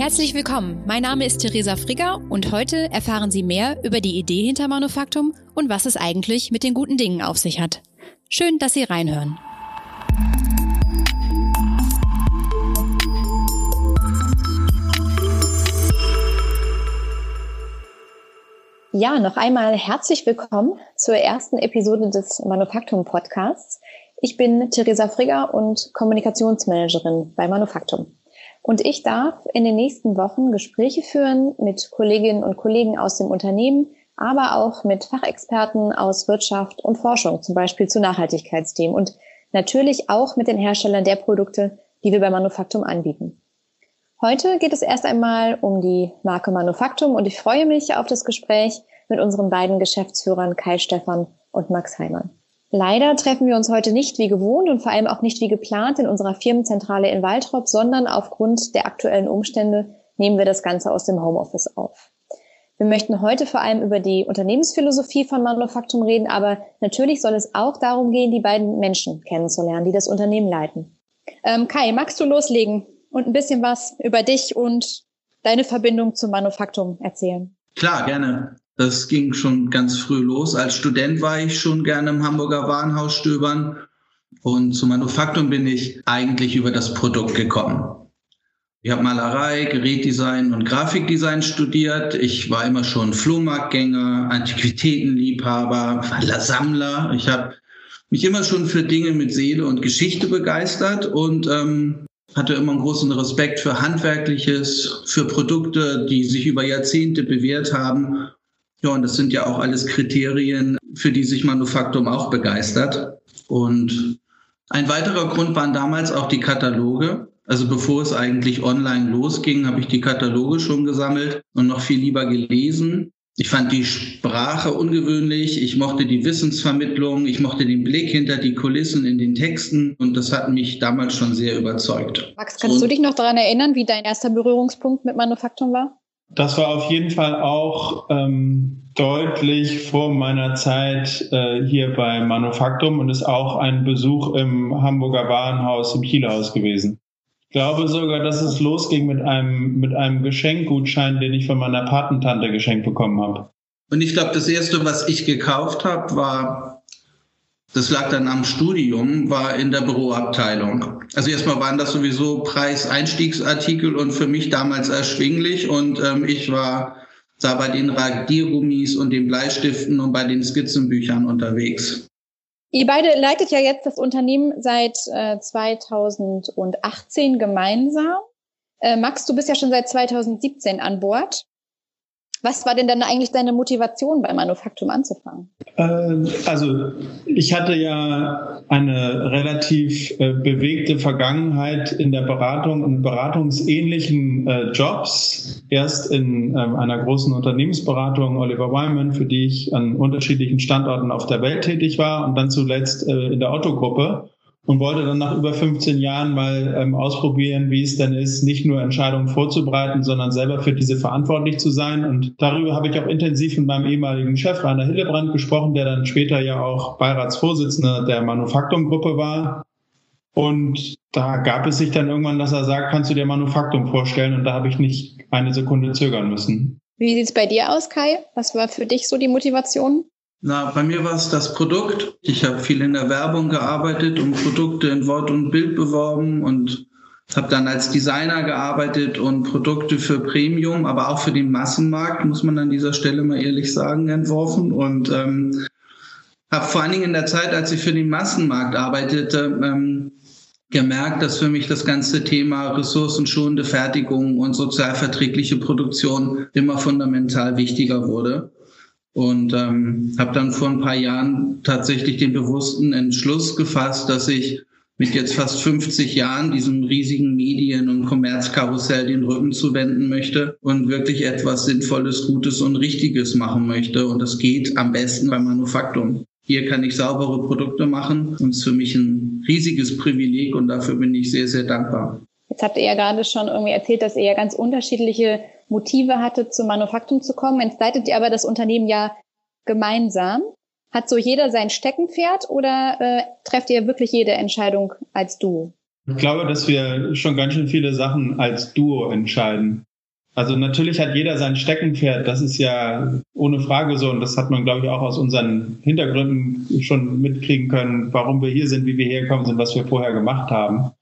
Herzlich willkommen. Mein Name ist Theresa Frigger und heute erfahren Sie mehr über die Idee hinter Manufaktum und was es eigentlich mit den guten Dingen auf sich hat. Schön, dass Sie reinhören. Ja, noch einmal herzlich willkommen zur ersten Episode des Manufaktum Podcasts. Ich bin Theresa Frigger und Kommunikationsmanagerin bei Manufaktum. Und ich darf in den nächsten Wochen Gespräche führen mit Kolleginnen und Kollegen aus dem Unternehmen, aber auch mit Fachexperten aus Wirtschaft und Forschung, zum Beispiel zu Nachhaltigkeitsthemen und natürlich auch mit den Herstellern der Produkte, die wir bei Manufaktum anbieten. Heute geht es erst einmal um die Marke Manufaktum und ich freue mich auf das Gespräch mit unseren beiden Geschäftsführern Kai Stefan und Max Heimann. Leider treffen wir uns heute nicht wie gewohnt und vor allem auch nicht wie geplant in unserer Firmenzentrale in Waldrop, sondern aufgrund der aktuellen Umstände nehmen wir das Ganze aus dem Homeoffice auf. Wir möchten heute vor allem über die Unternehmensphilosophie von Manufaktum reden, aber natürlich soll es auch darum gehen, die beiden Menschen kennenzulernen, die das Unternehmen leiten. Ähm, Kai, magst du loslegen und ein bisschen was über dich und deine Verbindung zum Manufaktum erzählen? Klar, gerne. Das ging schon ganz früh los. Als Student war ich schon gerne im Hamburger Warenhaus stöbern. Und zu Manufaktum bin ich eigentlich über das Produkt gekommen. Ich habe Malerei, Gerätdesign und Grafikdesign studiert. Ich war immer schon Flohmarktgänger, Antiquitätenliebhaber, Sammler. Ich habe mich immer schon für Dinge mit Seele und Geschichte begeistert und ähm, hatte immer einen großen Respekt für Handwerkliches, für Produkte, die sich über Jahrzehnte bewährt haben ja, und das sind ja auch alles Kriterien, für die sich Manufaktum auch begeistert. Und ein weiterer Grund waren damals auch die Kataloge. Also bevor es eigentlich online losging, habe ich die Kataloge schon gesammelt und noch viel lieber gelesen. Ich fand die Sprache ungewöhnlich, ich mochte die Wissensvermittlung, ich mochte den Blick hinter die Kulissen in den Texten und das hat mich damals schon sehr überzeugt. Max, kannst und du dich noch daran erinnern, wie dein erster Berührungspunkt mit Manufaktum war? Das war auf jeden Fall auch ähm, deutlich vor meiner Zeit äh, hier bei Manufaktum und ist auch ein Besuch im Hamburger Warenhaus im Kielhaus gewesen. Ich glaube sogar, dass es losging mit einem, mit einem Geschenkgutschein, den ich von meiner Patentante geschenkt bekommen habe. Und ich glaube, das erste, was ich gekauft habe, war das lag dann am Studium, war in der Büroabteilung. Also erstmal waren das sowieso Preiseinstiegsartikel und für mich damals erschwinglich und ähm, ich war da bei den Radiergummis und den Bleistiften und bei den Skizzenbüchern unterwegs. Ihr beide leitet ja jetzt das Unternehmen seit äh, 2018 gemeinsam. Äh, Max, du bist ja schon seit 2017 an Bord. Was war denn dann eigentlich deine Motivation bei Manufaktum anzufangen? Äh, also ich hatte ja eine relativ äh, bewegte Vergangenheit in der Beratung und beratungsähnlichen äh, Jobs. Erst in ähm, einer großen Unternehmensberatung Oliver Wyman, für die ich an unterschiedlichen Standorten auf der Welt tätig war und dann zuletzt in der Otto-Gruppe und wollte dann nach über 15 Jahren mal ähm, ausprobieren, wie es denn ist, nicht nur Entscheidungen vorzubereiten, sondern selber für diese verantwortlich zu sein. Und darüber habe ich auch intensiv mit meinem ehemaligen Chef Rainer Hillebrand gesprochen, der dann später ja auch Beiratsvorsitzender der Manufaktum-Gruppe war. Und da gab es sich dann irgendwann, dass er sagt, kannst du dir Manufaktum vorstellen? Und da habe ich nicht eine Sekunde zögern müssen. Wie sieht's bei dir aus, Kai? Was war für dich so die Motivation? Na, bei mir war es das Produkt. Ich habe viel in der Werbung gearbeitet und Produkte in Wort und Bild beworben und habe dann als Designer gearbeitet und Produkte für Premium, aber auch für den Massenmarkt, muss man an dieser Stelle mal ehrlich sagen, entworfen. Und ähm, habe vor allen Dingen in der Zeit, als ich für den Massenmarkt arbeitete, ähm, gemerkt, dass für mich das ganze Thema ressourcenschonende Fertigung und sozialverträgliche Produktion immer fundamental wichtiger wurde. Und ähm, habe dann vor ein paar Jahren tatsächlich den bewussten Entschluss gefasst, dass ich mit jetzt fast 50 Jahren diesem riesigen Medien- und Kommerzkarussell den Rücken zuwenden möchte und wirklich etwas Sinnvolles, Gutes und Richtiges machen möchte. Und das geht am besten beim Manufaktum. Hier kann ich saubere Produkte machen und es ist für mich ein riesiges Privileg und dafür bin ich sehr, sehr dankbar. Jetzt habt ihr ja gerade schon irgendwie erzählt, dass ihr ja ganz unterschiedliche Motive hattet, zum Manufaktum zu kommen. Jetzt leitet ihr aber das Unternehmen ja gemeinsam. Hat so jeder sein Steckenpferd oder äh, trefft ihr wirklich jede Entscheidung als Duo? Ich glaube, dass wir schon ganz schön viele Sachen als Duo entscheiden. Also natürlich hat jeder sein Steckenpferd, das ist ja ohne Frage so und das hat man, glaube ich, auch aus unseren Hintergründen schon mitkriegen können, warum wir hier sind, wie wir hergekommen sind, was wir vorher gemacht haben.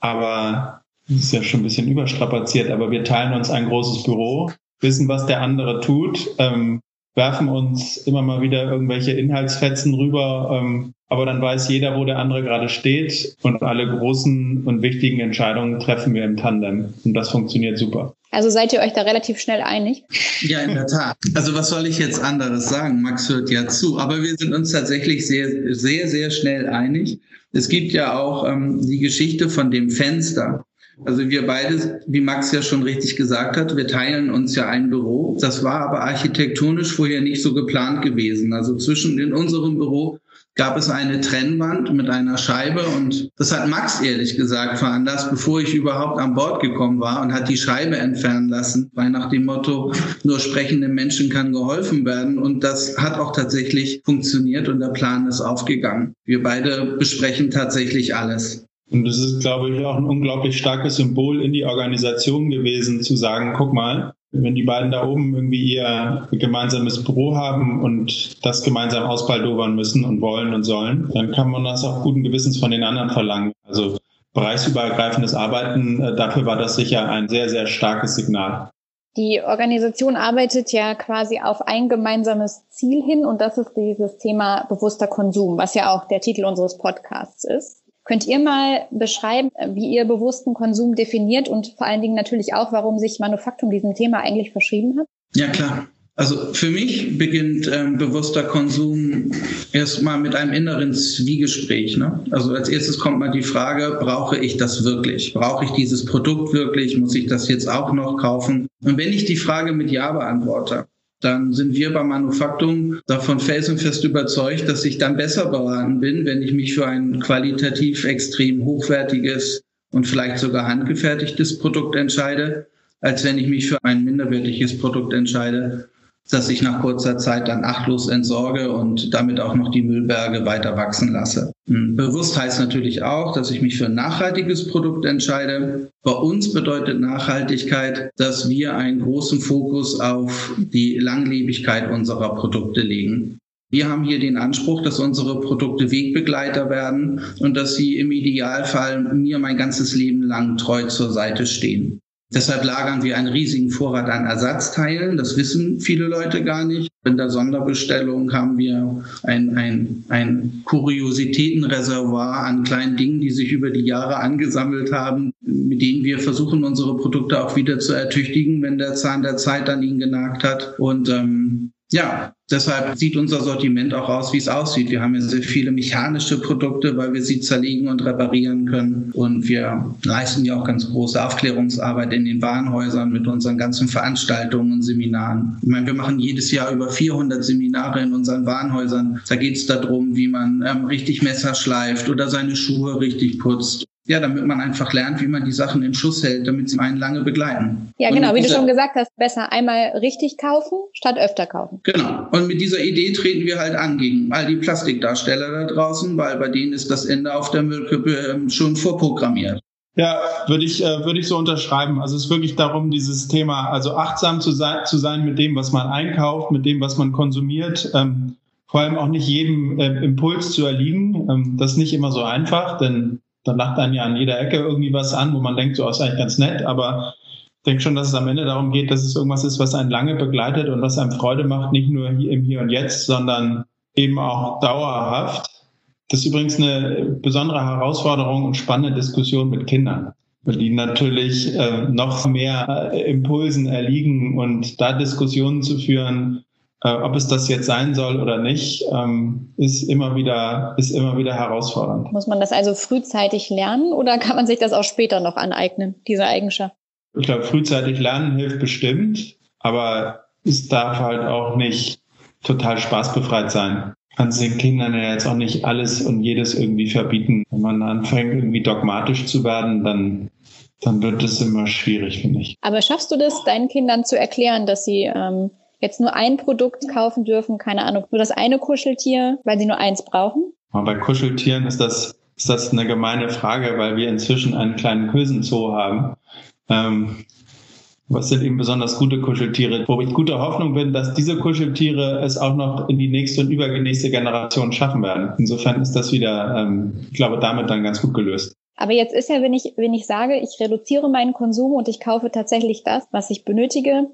Aber ist ja schon ein bisschen überstrapaziert, aber wir teilen uns ein großes Büro, wissen, was der andere tut, ähm, werfen uns immer mal wieder irgendwelche Inhaltsfetzen rüber, ähm, aber dann weiß jeder, wo der andere gerade steht und alle großen und wichtigen Entscheidungen treffen wir im Tandem und das funktioniert super. Also seid ihr euch da relativ schnell einig? Ja, in der Tat. Also was soll ich jetzt anderes sagen? Max hört ja zu, aber wir sind uns tatsächlich sehr, sehr, sehr schnell einig. Es gibt ja auch ähm, die Geschichte von dem Fenster. Also wir beide, wie Max ja schon richtig gesagt hat, wir teilen uns ja ein Büro. Das war aber architektonisch vorher nicht so geplant gewesen. Also zwischen in unserem Büro gab es eine Trennwand mit einer Scheibe und das hat Max ehrlich gesagt veranlasst, bevor ich überhaupt an Bord gekommen war und hat die Scheibe entfernen lassen, weil nach dem Motto, nur sprechenden Menschen kann geholfen werden und das hat auch tatsächlich funktioniert und der Plan ist aufgegangen. Wir beide besprechen tatsächlich alles. Und es ist, glaube ich, auch ein unglaublich starkes Symbol in die Organisation gewesen, zu sagen, guck mal, wenn die beiden da oben irgendwie ihr gemeinsames Büro haben und das gemeinsam ausbaldowern müssen und wollen und sollen, dann kann man das auch guten Gewissens von den anderen verlangen. Also bereichsübergreifendes Arbeiten, äh, dafür war das sicher ein sehr, sehr starkes Signal. Die Organisation arbeitet ja quasi auf ein gemeinsames Ziel hin und das ist dieses Thema bewusster Konsum, was ja auch der Titel unseres Podcasts ist. Könnt ihr mal beschreiben, wie ihr bewussten Konsum definiert und vor allen Dingen natürlich auch, warum sich Manufaktum diesem Thema eigentlich verschrieben hat? Ja, klar. Also für mich beginnt ähm, bewusster Konsum erstmal mit einem inneren Zwiegespräch. Ne? Also als erstes kommt mal die Frage, brauche ich das wirklich? Brauche ich dieses Produkt wirklich? Muss ich das jetzt auch noch kaufen? Und wenn ich die Frage mit Ja beantworte, dann sind wir bei Manufaktum davon felsenfest überzeugt, dass ich dann besser beraten bin, wenn ich mich für ein qualitativ extrem hochwertiges und vielleicht sogar handgefertigtes Produkt entscheide, als wenn ich mich für ein minderwertiges Produkt entscheide, das ich nach kurzer Zeit dann achtlos entsorge und damit auch noch die Müllberge weiter wachsen lasse. Hm, bewusst heißt natürlich auch, dass ich mich für ein nachhaltiges Produkt entscheide. Bei uns bedeutet Nachhaltigkeit, dass wir einen großen Fokus auf die Langlebigkeit unserer Produkte legen. Wir haben hier den Anspruch, dass unsere Produkte Wegbegleiter werden und dass sie im Idealfall mir mein ganzes Leben lang treu zur Seite stehen. Deshalb lagern wir einen riesigen Vorrat an Ersatzteilen. Das wissen viele Leute gar nicht. In der Sonderbestellung haben wir ein, ein, ein Kuriositätenreservoir an kleinen Dingen, die sich über die Jahre angesammelt haben, mit denen wir versuchen, unsere Produkte auch wieder zu ertüchtigen, wenn der Zahn der Zeit an ihnen genagt hat. Und ähm, ja, deshalb sieht unser Sortiment auch aus, wie es aussieht. Wir haben ja sehr viele mechanische Produkte, weil wir sie zerlegen und reparieren können. Und wir leisten ja auch ganz große Aufklärungsarbeit in den Warenhäusern mit unseren ganzen Veranstaltungen und Seminaren. Ich meine, wir machen jedes Jahr über 400 Seminare in unseren Warenhäusern. Da geht es darum, wie man ähm, richtig Messer schleift oder seine Schuhe richtig putzt ja, damit man einfach lernt, wie man die Sachen in Schuss hält, damit sie einen lange begleiten. Ja, genau, wie du schon gesagt hast, besser einmal richtig kaufen, statt öfter kaufen. Genau. Und mit dieser Idee treten wir halt an gegen all die Plastikdarsteller da draußen, weil bei denen ist das Ende auf der Müllkippe ähm, schon vorprogrammiert. Ja, würde ich, äh, würde ich so unterschreiben. Also es ist wirklich darum, dieses Thema, also achtsam zu sein, zu sein mit dem, was man einkauft, mit dem, was man konsumiert. Ähm, vor allem auch nicht jedem äh, Impuls zu erliegen. Ähm, das ist nicht immer so einfach, denn da lacht dann ja an jeder Ecke irgendwie was an, wo man denkt, so ist eigentlich ganz nett, aber ich denke schon, dass es am Ende darum geht, dass es irgendwas ist, was einen lange begleitet und was einem Freude macht, nicht nur hier im Hier und Jetzt, sondern eben auch dauerhaft. Das ist übrigens eine besondere Herausforderung und spannende Diskussion mit Kindern, die natürlich äh, noch mehr äh, Impulsen erliegen und da Diskussionen zu führen, Äh, ob es das jetzt sein soll oder nicht, ähm, ist immer wieder, ist immer wieder herausfordernd. Muss man das also frühzeitig lernen oder kann man sich das auch später noch aneignen, diese Eigenschaft? Ich glaube, frühzeitig lernen hilft bestimmt, aber es darf halt auch nicht total spaßbefreit sein. Kannst den Kindern ja jetzt auch nicht alles und jedes irgendwie verbieten. Wenn man anfängt, irgendwie dogmatisch zu werden, dann dann wird es immer schwierig, finde ich. Aber schaffst du das, deinen Kindern zu erklären, dass sie ähm, jetzt nur ein Produkt kaufen dürfen, keine Ahnung, nur das eine Kuscheltier, weil sie nur eins brauchen? Bei Kuscheltieren ist das, ist das eine gemeine Frage, weil wir inzwischen einen kleinen Kösenzoo haben. Ähm, was sind eben besonders gute Kuscheltiere, wo ich guter Hoffnung bin, dass diese Kuscheltiere es auch noch in die nächste und übernächste Generation schaffen werden. Insofern ist das wieder, ähm, ich glaube, damit dann ganz gut gelöst. Aber jetzt ist ja, wenn ich, wenn ich sage, ich reduziere meinen Konsum und ich kaufe tatsächlich das, was ich benötige,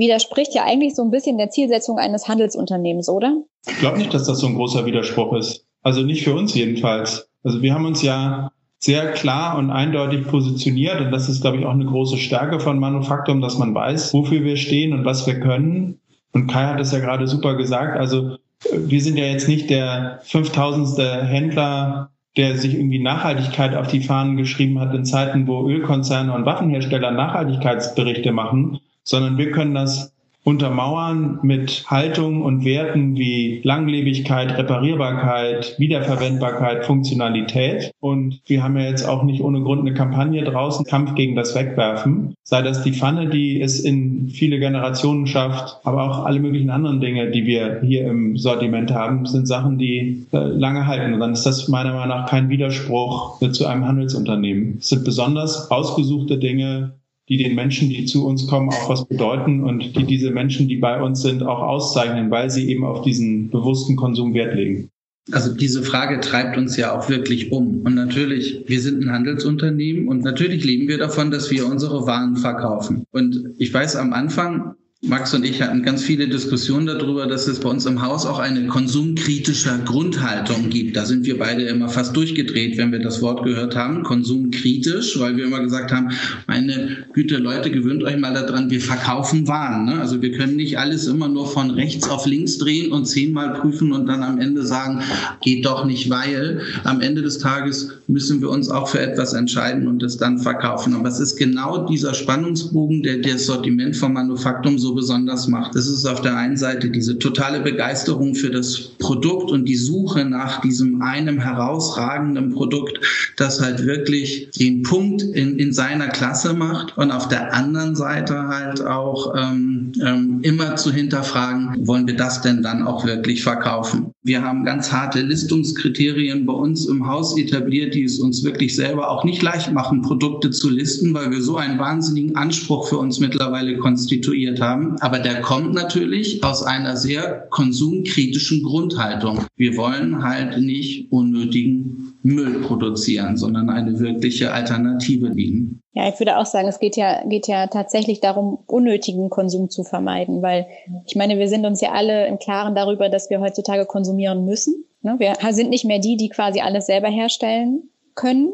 widerspricht ja eigentlich so ein bisschen der Zielsetzung eines Handelsunternehmens, oder? Ich glaube nicht, dass das so ein großer Widerspruch ist. Also nicht für uns jedenfalls. Also wir haben uns ja sehr klar und eindeutig positioniert und das ist, glaube ich, auch eine große Stärke von Manufaktum, dass man weiß, wofür wir stehen und was wir können. Und Kai hat es ja gerade super gesagt. Also wir sind ja jetzt nicht der 5000. Händler, der sich irgendwie Nachhaltigkeit auf die Fahnen geschrieben hat in Zeiten, wo Ölkonzerne und Waffenhersteller Nachhaltigkeitsberichte machen, sondern wir können das untermauern mit Haltung und Werten wie Langlebigkeit, Reparierbarkeit, Wiederverwendbarkeit, Funktionalität. Und wir haben ja jetzt auch nicht ohne Grund eine Kampagne draußen, Kampf gegen das Wegwerfen. Sei das die Pfanne, die es in viele Generationen schafft, aber auch alle möglichen anderen Dinge, die wir hier im Sortiment haben, sind Sachen, die äh, lange halten. Und dann ist das meiner Meinung nach kein Widerspruch zu einem Handelsunternehmen. Es sind besonders ausgesuchte Dinge, die den Menschen, die zu uns kommen, auch was bedeuten und die diese Menschen, die bei uns sind, auch auszeichnen, weil sie eben auf diesen bewussten Konsum Wert legen. Also diese Frage treibt uns ja auch wirklich um. Und natürlich, wir sind ein Handelsunternehmen und natürlich leben wir davon, dass wir unsere Waren verkaufen. Und ich weiß am Anfang, Max und ich hatten ganz viele Diskussionen darüber, dass es bei uns im Haus auch eine konsumkritische Grundhaltung gibt. Da sind wir beide immer fast durchgedreht, wenn wir das Wort gehört haben, konsumkritisch, weil wir immer gesagt haben, meine Güte, Leute, gewöhnt euch mal daran, wir verkaufen Waren. Ne? Also wir können nicht alles immer nur von rechts auf links drehen und zehnmal prüfen und dann am Ende sagen, geht doch nicht, weil am Ende des Tages müssen wir uns auch für etwas entscheiden und es dann verkaufen. Aber es ist genau dieser Spannungsbogen, der das Sortiment vom Manufaktum so besonders macht. Es ist auf der einen Seite diese totale Begeisterung für das Produkt und die Suche nach diesem einem herausragenden Produkt, das halt wirklich den Punkt in, in seiner Klasse macht und auf der anderen Seite halt auch ähm, ähm, immer zu hinterfragen, wollen wir das denn dann auch wirklich verkaufen? Wir haben ganz harte Listungskriterien bei uns im Haus etabliert, die es uns wirklich selber auch nicht leicht machen, Produkte zu listen, weil wir so einen wahnsinnigen Anspruch für uns mittlerweile konstituiert haben haben. Aber der kommt natürlich aus einer sehr konsumkritischen Grundhaltung. Wir wollen halt nicht unnötigen Müll produzieren, sondern eine wirkliche Alternative bieten. Ja, ich würde auch sagen, es geht ja, geht ja tatsächlich darum, unnötigen Konsum zu vermeiden, weil ich meine, wir sind uns ja alle im Klaren darüber, dass wir heutzutage konsumieren müssen. Ne? Wir sind nicht mehr die, die quasi alles selber herstellen können,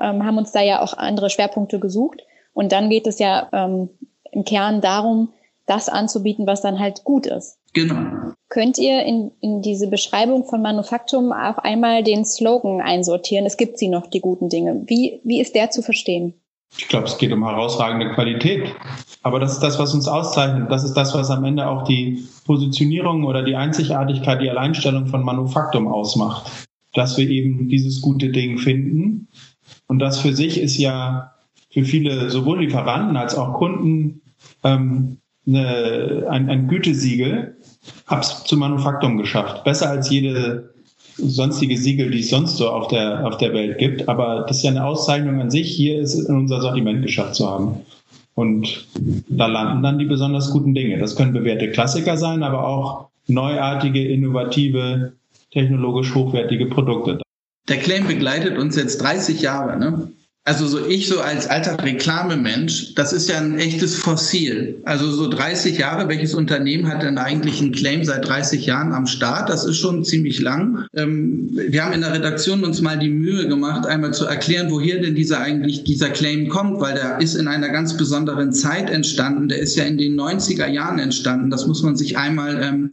ähm, haben uns da ja auch andere Schwerpunkte gesucht. Und dann geht es ja ähm, im Kern darum, das anzubieten, was dann halt gut ist. Genau. Könnt ihr in, in diese Beschreibung von Manufaktum auch einmal den Slogan einsortieren? Es gibt sie noch, die guten Dinge. Wie, wie ist der zu verstehen? Ich glaube, es geht um herausragende Qualität. Aber das ist das, was uns auszeichnet. Das ist das, was am Ende auch die Positionierung oder die Einzigartigkeit, die Alleinstellung von Manufaktum ausmacht. Dass wir eben dieses gute Ding finden. Und das für sich ist ja für viele sowohl Lieferanten als auch Kunden ähm, eine, ein, ein Gütesiegel, hab's zum Manufaktum geschafft. Besser als jede sonstige Siegel, die es sonst so auf der, auf der Welt gibt. Aber das ist ja eine Auszeichnung an sich, hier ist es in unser Sortiment geschafft zu haben. Und da landen dann die besonders guten Dinge. Das können bewährte Klassiker sein, aber auch neuartige, innovative, technologisch hochwertige Produkte. Der Claim begleitet uns jetzt 30 Jahre. Ne? Also so ich so als alter Reklamemensch, das ist ja ein echtes Fossil. Also so 30 Jahre, welches Unternehmen hat denn eigentlich einen Claim seit 30 Jahren am Start? Das ist schon ziemlich lang. Ähm, wir haben in der Redaktion uns mal die Mühe gemacht, einmal zu erklären, woher denn dieser eigentlich dieser Claim kommt, weil der ist in einer ganz besonderen Zeit entstanden. Der ist ja in den 90er Jahren entstanden. Das muss man sich einmal ähm,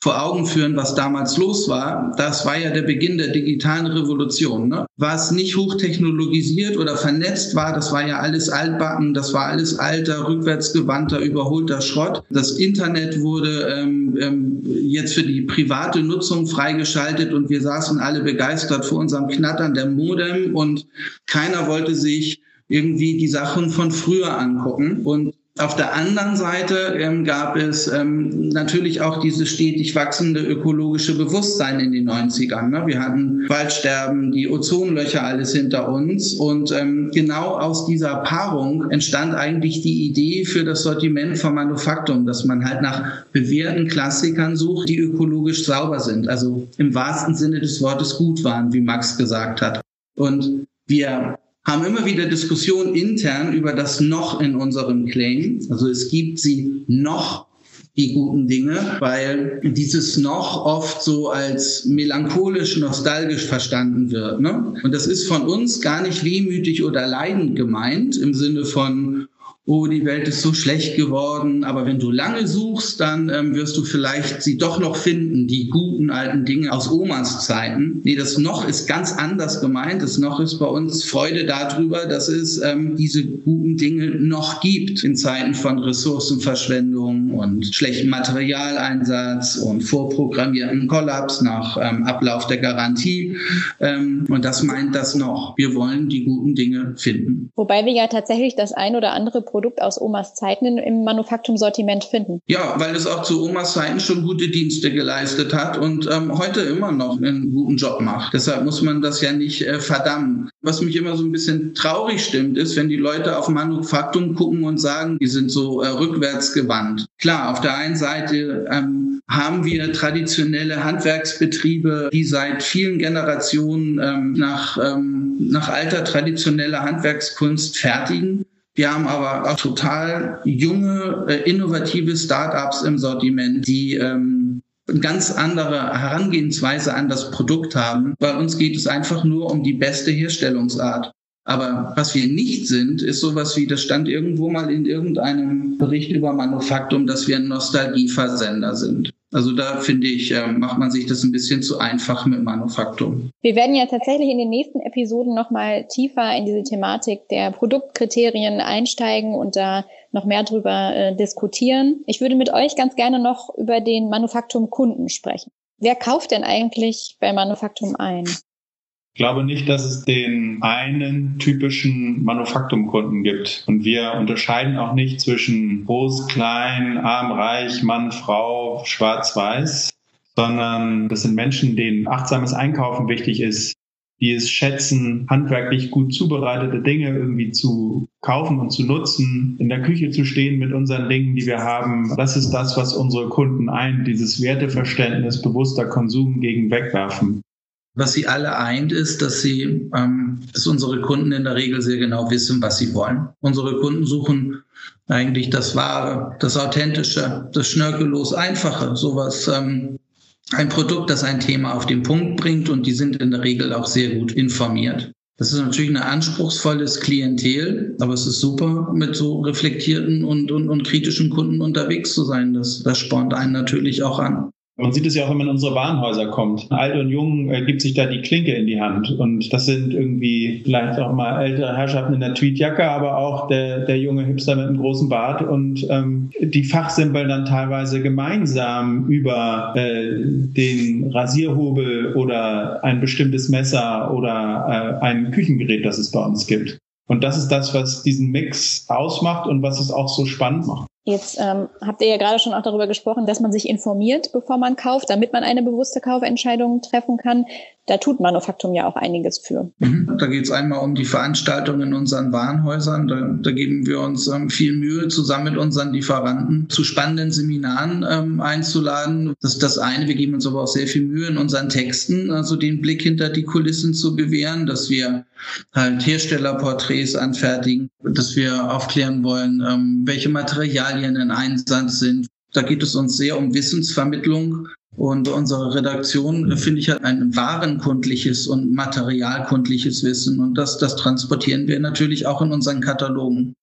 vor Augen führen, was damals los war. Das war ja der Beginn der digitalen Revolution. Ne? War es nicht hochtechnologisiert oder vernetzt war, das war ja alles altbacken, das war alles alter, rückwärtsgewandter, überholter Schrott. Das Internet wurde ähm, ähm, jetzt für die private Nutzung freigeschaltet und wir saßen alle begeistert vor unserem Knattern der Modem und keiner wollte sich irgendwie die Sachen von früher angucken. Und auf der anderen Seite ähm, gab es ähm, natürlich auch dieses stetig wachsende ökologische Bewusstsein in den 90ern. Ne? Wir hatten Waldsterben, die Ozonlöcher alles hinter uns. Und ähm, genau aus dieser Paarung entstand eigentlich die Idee für das Sortiment von Manufaktum, dass man halt nach bewährten Klassikern sucht, die ökologisch sauber sind. Also im wahrsten Sinne des Wortes gut waren, wie Max gesagt hat. Und wir haben immer wieder Diskussionen intern über das noch in unserem Claim. Also es gibt sie noch die guten Dinge, weil dieses noch oft so als melancholisch, nostalgisch verstanden wird. Ne? Und das ist von uns gar nicht wehmütig oder leidend gemeint im Sinne von, oh, die Welt ist so schlecht geworden. Aber wenn du lange suchst, dann ähm, wirst du vielleicht sie doch noch finden, die guten alten Dinge aus Omas Zeiten. Nee, das noch ist ganz anders gemeint. Das noch ist bei uns Freude darüber, dass es ähm, diese guten Dinge noch gibt in Zeiten von Ressourcenverschwendung und schlechtem Materialeinsatz und vorprogrammierten Kollaps nach ähm, Ablauf der Garantie. Ähm, und das meint das noch. Wir wollen die guten Dinge finden. Wobei wir ja tatsächlich das ein oder andere Produkt aus Omas Zeiten im Manufaktumsortiment finden. Ja, weil es auch zu Omas Zeiten schon gute Dienste geleistet hat und ähm, heute immer noch einen guten Job macht. Deshalb muss man das ja nicht äh, verdammen. Was mich immer so ein bisschen traurig stimmt, ist, wenn die Leute auf Manufaktum gucken und sagen, die sind so äh, rückwärts gewandt. Klar, auf der einen Seite ähm, haben wir traditionelle Handwerksbetriebe, die seit vielen Generationen ähm, nach, ähm, nach alter traditioneller Handwerkskunst fertigen. Wir haben aber auch total junge, äh, innovative Startups im Sortiment, die ähm, eine ganz andere Herangehensweise an das Produkt haben. Bei uns geht es einfach nur um die beste Herstellungsart. Aber was wir nicht sind, ist sowas wie, das stand irgendwo mal in irgendeinem Bericht über Manufaktum, dass wir ein Nostalgieversender sind. Also da finde ich, äh, macht man sich das ein bisschen zu einfach mit Manufaktum. Wir werden ja tatsächlich in den nächsten Episoden nochmal tiefer in diese Thematik der Produktkriterien einsteigen und da noch mehr drüber äh, diskutieren. Ich würde mit euch ganz gerne noch über den Manufaktum-Kunden sprechen. Wer kauft denn eigentlich bei Manufaktum ein? Ich glaube nicht, dass es den einen typischen Manufaktumkunden gibt. Und wir unterscheiden auch nicht zwischen groß, klein, arm, reich, Mann, Frau, schwarz, weiß, sondern das sind Menschen, denen achtsames Einkaufen wichtig ist, die es schätzen, handwerklich gut zubereitete Dinge irgendwie zu kaufen und zu nutzen, in der Küche zu stehen mit unseren Dingen, die wir haben. Das ist das, was unsere Kunden eint, dieses Werteverständnis bewusster Konsum gegen Wegwerfen. Was sie alle eint, ist, dass sie, ähm, dass unsere Kunden in der Regel sehr genau wissen, was sie wollen. Unsere Kunden suchen eigentlich das Wahre, das Authentische, das schnörkellos Einfache, sowas, ähm, ein Produkt, das ein Thema auf den Punkt bringt und die sind in der Regel auch sehr gut informiert. Das ist natürlich ein anspruchsvolles Klientel, aber es ist super, mit so reflektierten und, und, und kritischen Kunden unterwegs zu sein. Das, das spornt einen natürlich auch an. Man sieht es ja auch, wenn man in unsere Warenhäuser kommt. Alt und Jung äh, gibt sich da die Klinke in die Hand. Und das sind irgendwie vielleicht auch mal ältere Herrschaften in der Tweetjacke, aber auch der, der junge Hipster mit einem großen Bart. Und ähm, die fachsimpeln dann teilweise gemeinsam über äh, den Rasierhobel oder ein bestimmtes Messer oder äh, ein Küchengerät, das es bei uns gibt. Und das ist das, was diesen Mix ausmacht und was es auch so spannend macht. Jetzt ähm, habt ihr ja gerade schon auch darüber gesprochen, dass man sich informiert, bevor man kauft, damit man eine bewusste Kaufentscheidung treffen kann. Da tut Manufaktum ja auch einiges für. Da geht es einmal um die Veranstaltungen in unseren Warenhäusern. Da, da geben wir uns ähm, viel Mühe, zusammen mit unseren Lieferanten zu spannenden Seminaren ähm, einzuladen. Das ist das eine. Wir geben uns aber auch sehr viel Mühe in unseren Texten, also den Blick hinter die Kulissen zu gewähren, dass wir halt Herstellerporträts anfertigen, dass wir aufklären wollen, ähm, welche Materialien in Einsatz sind. Da geht es uns sehr um Wissensvermittlung und unsere Redaktion, finde ich, hat ein warenkundliches und materialkundliches Wissen. Und das, das transportieren wir natürlich auch in unseren Katalogen.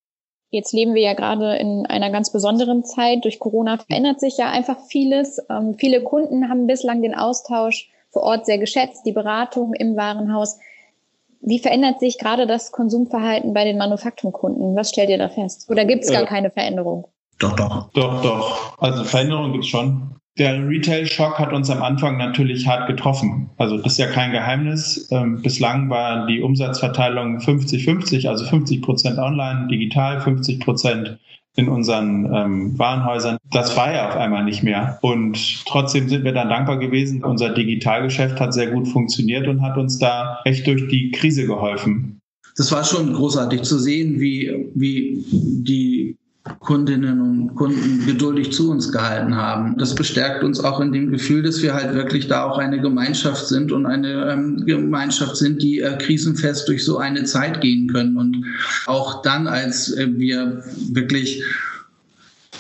Jetzt leben wir ja gerade in einer ganz besonderen Zeit. Durch Corona verändert sich ja einfach vieles. Ähm, viele Kunden haben bislang den Austausch vor Ort sehr geschätzt, die Beratung im Warenhaus. Wie verändert sich gerade das Konsumverhalten bei den Manufaktumkunden? Was stellt ihr da fest? Oder gibt es gar keine Veränderung? Doch, doch. Doch, doch. Also Veränderung gibt es schon. Der Retail-Schock hat uns am Anfang natürlich hart getroffen. Also das ist ja kein Geheimnis. Ähm, bislang war die Umsatzverteilung 50-50, also 50 Prozent online, digital, 50 Prozent in unseren ähm, Warenhäusern. Das war ja auf einmal nicht mehr. Und trotzdem sind wir dann dankbar gewesen. Unser Digitalgeschäft hat sehr gut funktioniert und hat uns da echt durch die Krise geholfen. Das war schon großartig zu sehen, wie, wie die Kundinnen und Kunden geduldig zu uns gehalten haben. Das bestärkt uns auch in dem Gefühl, dass wir halt wirklich da auch eine Gemeinschaft sind und eine ähm, Gemeinschaft sind, die äh, krisenfest durch so eine Zeit gehen können. Und auch dann, als äh, wir wirklich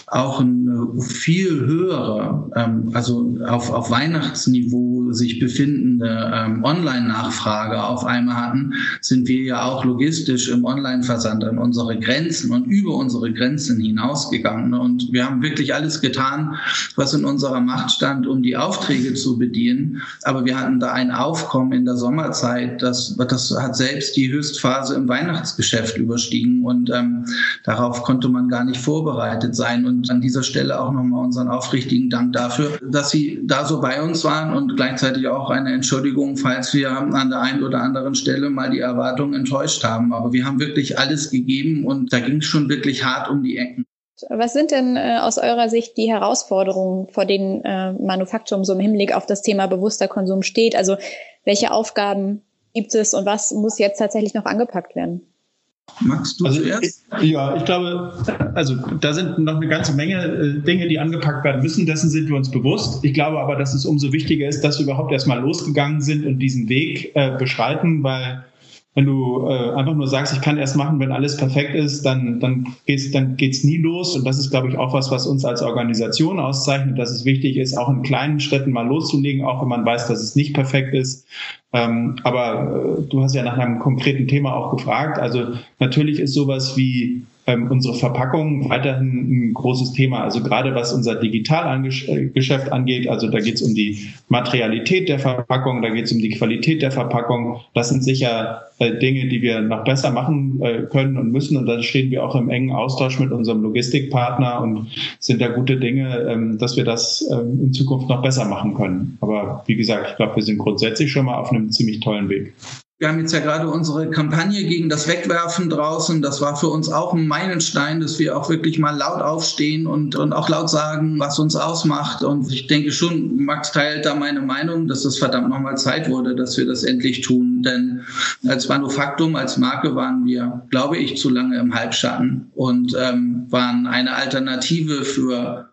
auch eine viel höhere, ähm, also auf, auf Weihnachtsniveau sich befindende ähm, Online-Nachfrage auf einmal hatten, sind wir ja auch logistisch im Online-Versand an unsere Grenzen und über unsere Grenzen hinausgegangen. Und wir haben wirklich alles getan, was in unserer Macht stand, um die Aufträge zu bedienen. Aber wir hatten da ein Aufkommen in der Sommerzeit, das, das hat selbst die Höchstphase im Weihnachtsgeschäft überstiegen und ähm, darauf konnte man gar nicht vorbereitet sein. Und an dieser Stelle auch nochmal unseren aufrichtigen Dank dafür, dass Sie da so bei uns waren und gleichzeitig auch eine Entschuldigung, falls wir an der einen oder anderen Stelle mal die Erwartungen enttäuscht haben. Aber wir haben wirklich alles gegeben und da ging es schon wirklich hart um die Ecken. Was sind denn äh, aus eurer Sicht die Herausforderungen, vor denen äh, Manufaktum so im Hinblick auf das Thema bewusster Konsum steht? Also welche Aufgaben gibt es und was muss jetzt tatsächlich noch angepackt werden? Magst du also, zuerst? Ja, ich glaube, also da sind noch eine ganze Menge äh, Dinge, die angepackt werden müssen. Dessen sind wir uns bewusst. Ich glaube aber, dass es umso wichtiger ist, dass wir überhaupt erstmal losgegangen sind und diesen Weg äh, beschreiten, weil wenn du äh, einfach nur sagst, ich kann erst machen, wenn alles perfekt ist, dann, dann geht's, dann geht's nie los. Und das ist, glaube ich, auch was, was uns als Organisation auszeichnet, dass es wichtig ist, auch in kleinen Schritten mal loszulegen, auch wenn man weiß, dass es nicht perfekt ist. Ähm, aber äh, du hast ja nach einem konkreten Thema auch gefragt. Also natürlich ist sowas wie ähm, unsere Verpackung weiterhin ein großes Thema. Also gerade was unser Digitalgeschäft angeht, also da geht es um die Materialität der Verpackung, da geht es um die Qualität der Verpackung. Das sind sicher äh, Dinge, die wir noch besser machen äh, können und müssen. Und da stehen wir auch im engen Austausch mit unserem Logistikpartner und sind da gute Dinge, ähm, dass wir das ähm, in Zukunft noch besser machen können. Aber wie gesagt, ich glaube, wir sind grundsätzlich schon mal auf einem ziemlich tollen Weg. Wir haben jetzt ja gerade unsere Kampagne gegen das Wegwerfen draußen. Das war für uns auch ein Meilenstein, dass wir auch wirklich mal laut aufstehen und, und auch laut sagen, was uns ausmacht. Und ich denke schon, Max teilt da meine Meinung, dass es verdammt nochmal Zeit wurde, dass wir das endlich tun. Denn als Manufaktum, als Marke waren wir, glaube ich, zu lange im Halbschatten und ähm, waren eine Alternative für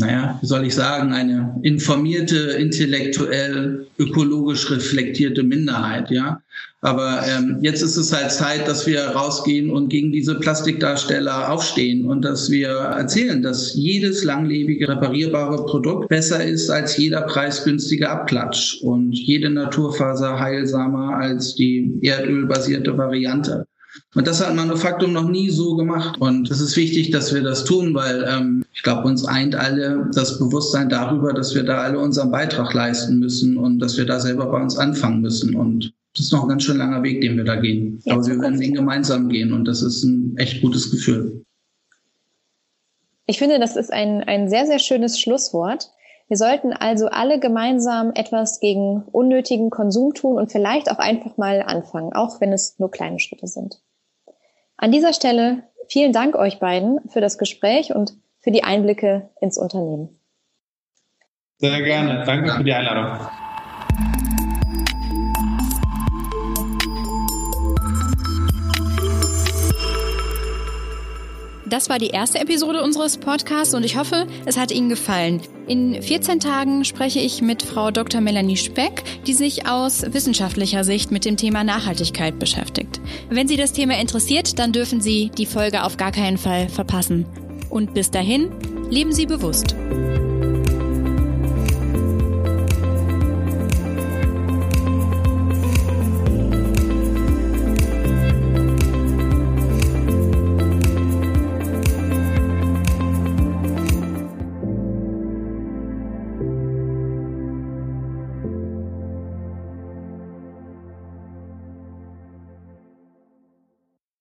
naja, wie soll ich sagen, eine informierte, intellektuell, ökologisch reflektierte Minderheit, ja. Aber ähm, jetzt ist es halt Zeit, dass wir rausgehen und gegen diese Plastikdarsteller aufstehen und dass wir erzählen, dass jedes langlebige, reparierbare Produkt besser ist als jeder preisgünstige Abklatsch und jede Naturfaser heilsamer als die erdölbasierte Variante. Und das hat Manufaktum noch nie so gemacht. Und es ist wichtig, dass wir das tun, weil ähm, ich glaube, uns eint alle das Bewusstsein darüber, dass wir da alle unseren Beitrag leisten müssen und dass wir da selber bei uns anfangen müssen. Und das ist noch ein ganz schön langer Weg, den wir da gehen. Aber wir werden den gemeinsam gehen und das ist ein echt gutes Gefühl. Ich finde, das ist ein, ein sehr, sehr schönes Schlusswort. Wir sollten also alle gemeinsam etwas gegen unnötigen Konsum tun und vielleicht auch einfach mal anfangen, auch wenn es nur kleine Schritte sind. An dieser Stelle vielen Dank euch beiden für das Gespräch und für die Einblicke ins Unternehmen. Sehr gerne. Danke für die Einladung. Das war die erste Episode unseres Podcasts und ich hoffe, es hat Ihnen gefallen. In 14 Tagen spreche ich mit Frau Dr. Melanie Speck, die sich aus wissenschaftlicher Sicht mit dem Thema Nachhaltigkeit beschäftigt. Wenn Sie das Thema interessiert, dann dürfen Sie die Folge auf gar keinen Fall verpassen. Und bis dahin, leben Sie bewusst.